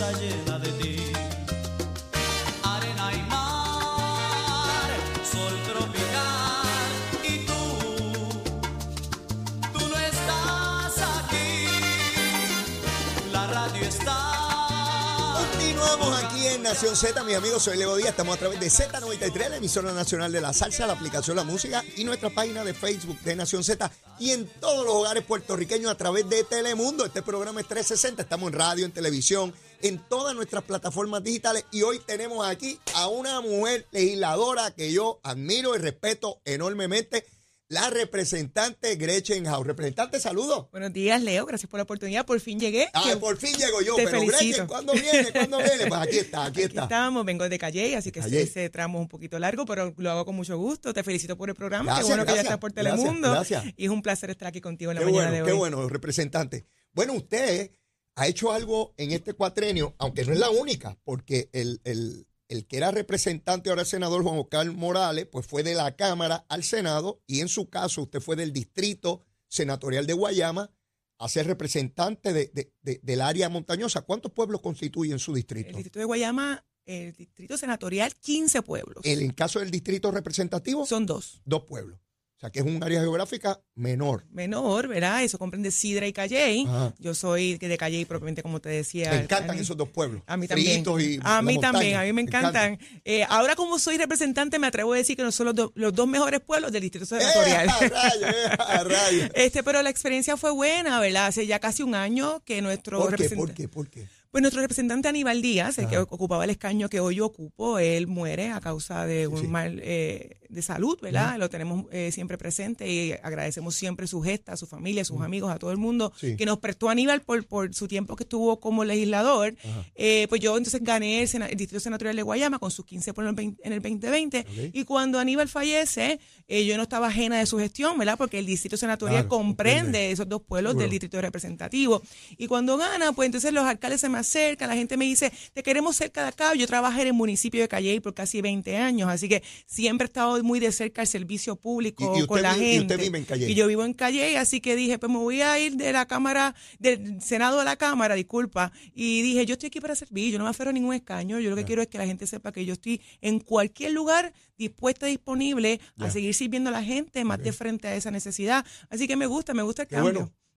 sajına en Nación Z, mis amigos, soy Leo Díaz. Estamos a través de Z93, la emisora nacional de la salsa, la aplicación La Música y nuestra página de Facebook de Nación Z y en todos los hogares puertorriqueños a través de Telemundo. Este programa es 360, estamos en radio, en televisión, en todas nuestras plataformas digitales y hoy tenemos aquí a una mujer legisladora que yo admiro y respeto enormemente la representante Gretchen House. Representante, saludos. Buenos días, Leo. Gracias por la oportunidad. Por fin llegué. Ah, por fin llego yo. Te pero felicito. Gretchen, ¿cuándo viene? ¿Cuándo viene? Pues aquí está, aquí, Aquí está. estamos, vengo de Calle, así que Calle. ese tramo es un poquito largo, pero lo hago con mucho gusto. Te felicito por el programa. Gracias, qué bueno que ya estás por Telemundo. gracias. Y es un placer estar aquí contigo en la Qué mañana bueno, de qué hoy. bueno, representante. Bueno, usted ha hecho algo en este cuatrenio, aunque no es la única, porque el, el- el que era representante, ahora senador Juan Oscar Morales, pues fue de la Cámara al Senado y en su caso usted fue del distrito senatorial de Guayama a ser representante de- de- de- del área montañosa. ¿Cuántos pueblos constituyen su El distrito? distrito de Guayama, el distrito senatorial, 15 pueblos. El, en caso del distrito representativo, Son dos. dos pueblos. O sea, que es un área geográfica menor. Menor, ¿verdad? Eso comprende Sidra y Calley. Ajá. Yo soy de Calley propiamente, como te decía. Me encantan esos dos pueblos. A mí también. Y a mí también, a mí me encantan. Eh, ahora como soy representante, me atrevo a decir que no son los, do- los dos mejores pueblos del distrito senatorial. ¡Eh, a rayos, eh! Este, pero la experiencia fue buena, ¿verdad? Hace ya casi un año que nuestro ¿Por qué? ¿Por qué? ¿Por qué? pues nuestro representante Aníbal Díaz, el que ocupaba el escaño que hoy yo ocupo, él muere a causa de un sí. mal eh, de salud, ¿verdad? Lo tenemos eh, siempre presente y agradecemos siempre su gesta, a su familia, a sus amigos, a todo el mundo Sí. que nos prestó Aníbal por, por su tiempo que estuvo como legislador. Eh, pues yo entonces gané el, sena- el Distrito Senatorial de Guayama con sus 15 por el 20 en el 2020 Ok. y cuando Aníbal fallece, eh, yo no estaba ajena de su gestión, ¿verdad? Porque el Distrito Senatorial Claro, comprende, comprende. esos dos pueblos del Distrito Representativo. Y cuando gana, pues entonces los alcaldes se me acercan, la gente me dice, te queremos cerca de acá. Yo trabajé en el municipio de Calley por casi 20 años, así que siempre he estado muy de cerca al servicio público Y- y usted con la vi- y gente. usted vive en Calley. Y yo vivo en Calle, así que dije, pues me voy a ir de la Cámara, del Senado a la Cámara, disculpa. Y dije, yo estoy aquí para servir, yo no me aferro a ningún escaño, yo lo que quiero es que la gente sepa que yo estoy en cualquier lugar dispuesta, disponible a seguir sirviendo a la gente más de frente a esa necesidad. Así que me gusta, me gusta el Qué cambio. bueno.